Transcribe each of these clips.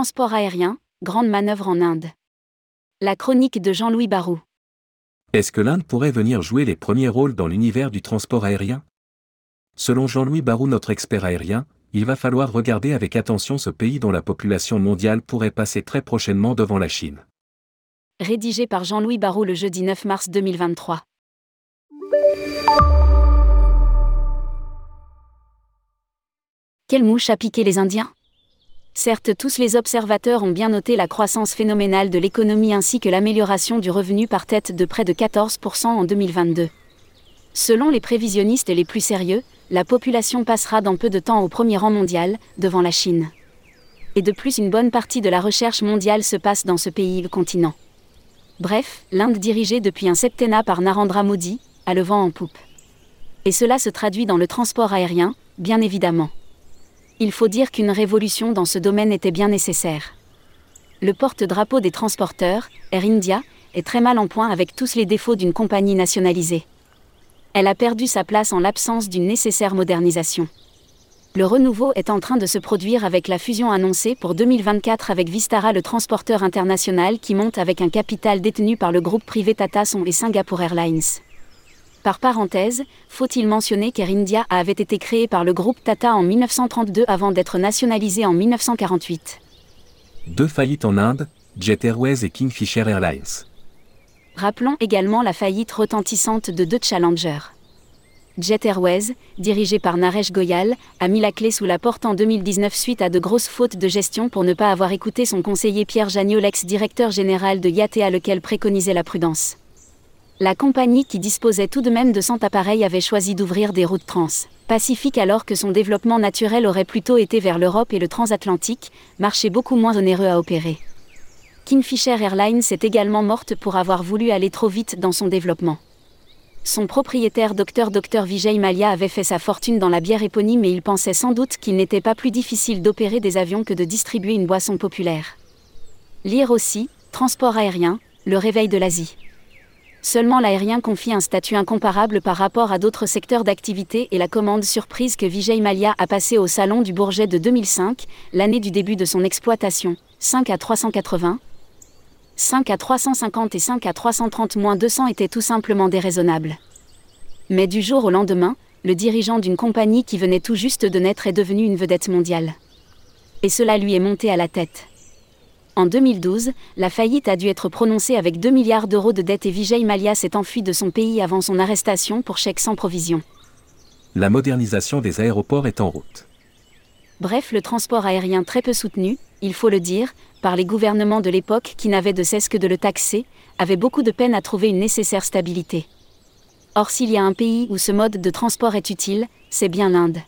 Transport aérien, grande manœuvre en Inde. La chronique de Jean-Louis Barou. Est-ce que l'Inde pourrait venir jouer les premiers rôles dans l'univers du transport aérien? Selon Jean-Louis Barou, notre expert aérien, il va falloir regarder avec attention ce pays dont la population mondiale pourrait passer très prochainement devant la Chine. Rédigé par Jean-Louis Barou le jeudi 9 mars 2023. Quelle mouche a piqué les Indiens? Certes, tous les observateurs ont bien noté la croissance phénoménale de l'économie ainsi que l'amélioration du revenu par tête de près de 14% en 2022. Selon les prévisionnistes les plus sérieux, la population passera dans peu de temps au premier rang mondial, devant la Chine. Et de plus, une bonne partie de la recherche mondiale se passe dans ce pays le continent. Bref, l'Inde dirigée depuis un septennat par Narendra Modi, a le vent en poupe. Et cela se traduit dans le transport aérien, bien évidemment il faut dire qu'une révolution dans ce domaine était bien nécessaire. Le porte-drapeau des transporteurs, Air India, est très mal en point avec tous les défauts d'une compagnie nationalisée. Elle a perdu sa place en l'absence d'une nécessaire modernisation. Le renouveau est en train de se produire avec la fusion annoncée pour 2024 avec Vistara, le transporteur international qui monte avec un capital détenu par le groupe privé Tata Son et Singapore Airlines. Par parenthèse, faut-il mentionner qu'Air India avait été créé par le groupe Tata en 1932 avant d'être nationalisé en 1948. Deux faillites en Inde, Jet Airways et Kingfisher Airlines. Rappelons également la faillite retentissante de deux challengers. Jet Airways, dirigé par Naresh Goyal, a mis la clé sous la porte en 2019 suite à de grosses fautes de gestion pour ne pas avoir écouté son conseiller Pierre Jagnot, l'ex-directeur général de Yatea lequel préconisait la prudence. La compagnie qui disposait tout de même de 100 appareils avait choisi d'ouvrir des routes trans pacifiques alors que son développement naturel aurait plutôt été vers l'Europe et le transatlantique, marché beaucoup moins onéreux à opérer. Kingfisher Airlines est également morte pour avoir voulu aller trop vite dans son développement. Son propriétaire Dr Dr Vijay Malia avait fait sa fortune dans la bière éponyme et il pensait sans doute qu'il n'était pas plus difficile d'opérer des avions que de distribuer une boisson populaire. Lire aussi, transport aérien, le réveil de l'Asie. Seulement l'aérien confie un statut incomparable par rapport à d'autres secteurs d'activité et la commande surprise que Vijay Malia a passée au Salon du Bourget de 2005, l'année du début de son exploitation, 5 à 380, 5 à 350 et 5 à 330 moins 200 étaient tout simplement déraisonnables. Mais du jour au lendemain, le dirigeant d'une compagnie qui venait tout juste de naître est devenu une vedette mondiale. Et cela lui est monté à la tête. En 2012, la faillite a dû être prononcée avec 2 milliards d'euros de dettes et Vijay Mallya s'est enfui de son pays avant son arrestation pour chèque sans provision. La modernisation des aéroports est en route. Bref, le transport aérien très peu soutenu, il faut le dire, par les gouvernements de l'époque qui n'avaient de cesse que de le taxer, avait beaucoup de peine à trouver une nécessaire stabilité. Or s'il y a un pays où ce mode de transport est utile, c'est bien l'Inde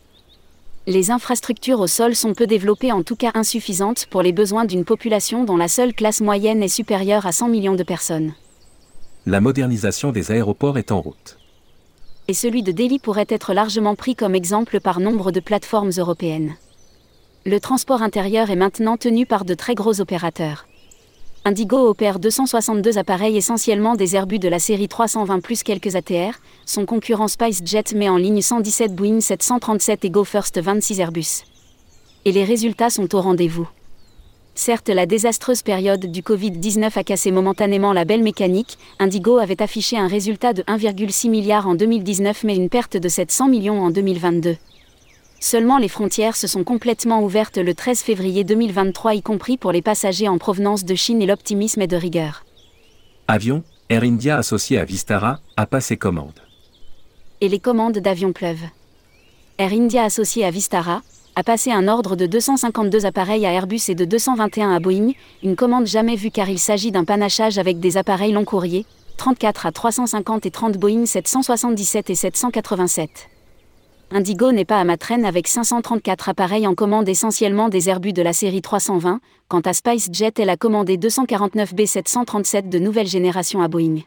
les infrastructures au sol sont peu développées, en tout cas insuffisantes pour les besoins d'une population dont la seule classe moyenne est supérieure à 100 millions de personnes. La modernisation des aéroports est en route. Et celui de Delhi pourrait être largement pris comme exemple par nombre de plateformes européennes. Le transport intérieur est maintenant tenu par de très gros opérateurs. Indigo opère 262 appareils essentiellement des Airbus de la série 320 plus quelques ATR, son concurrent SpiceJet met en ligne 117 Boeing 737 et Go First 26 Airbus. Et les résultats sont au rendez-vous. Certes, la désastreuse période du Covid-19 a cassé momentanément la belle mécanique, Indigo avait affiché un résultat de 1,6 milliard en 2019 mais une perte de 700 millions en 2022. Seulement les frontières se sont complètement ouvertes le 13 février 2023, y compris pour les passagers en provenance de Chine et l'optimisme est de rigueur. Avion, Air India associé à Vistara, a passé commande. Et les commandes d'avions pleuvent. Air India associé à Vistara, a passé un ordre de 252 appareils à Airbus et de 221 à Boeing, une commande jamais vue car il s'agit d'un panachage avec des appareils long courrier, 34 à 350 et 30 Boeing 777 et 787. Indigo n'est pas à ma traîne avec 534 appareils en commande essentiellement des Airbus de la série 320, quant à SpiceJet elle a commandé 249 B737 de nouvelle génération à Boeing.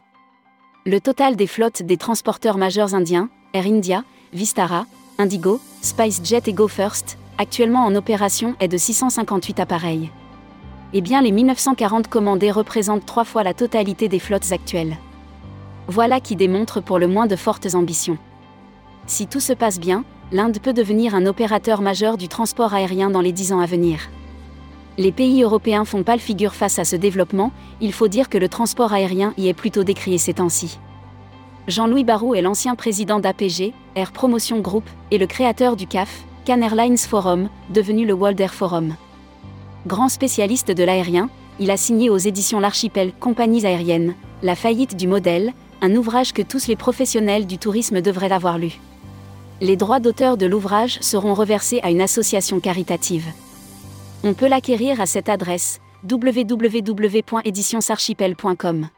Le total des flottes des transporteurs majeurs indiens, Air India, Vistara, Indigo, SpiceJet et Go First, actuellement en opération est de 658 appareils. Eh bien les 1940 commandés représentent trois fois la totalité des flottes actuelles. Voilà qui démontre pour le moins de fortes ambitions. Si tout se passe bien, l'Inde peut devenir un opérateur majeur du transport aérien dans les dix ans à venir. Les pays européens font pas le figure face à ce développement, il faut dire que le transport aérien y est plutôt décrié ces temps-ci. Jean-Louis Barrault est l'ancien président d'APG, Air Promotion Group, et le créateur du CAF, Can Airlines Forum, devenu le World Air Forum. Grand spécialiste de l'aérien, il a signé aux éditions L'Archipel Compagnies aériennes, La faillite du modèle, un ouvrage que tous les professionnels du tourisme devraient avoir lu. Les droits d'auteur de l'ouvrage seront reversés à une association caritative. On peut l'acquérir à cette adresse www.éditionsarchipel.com.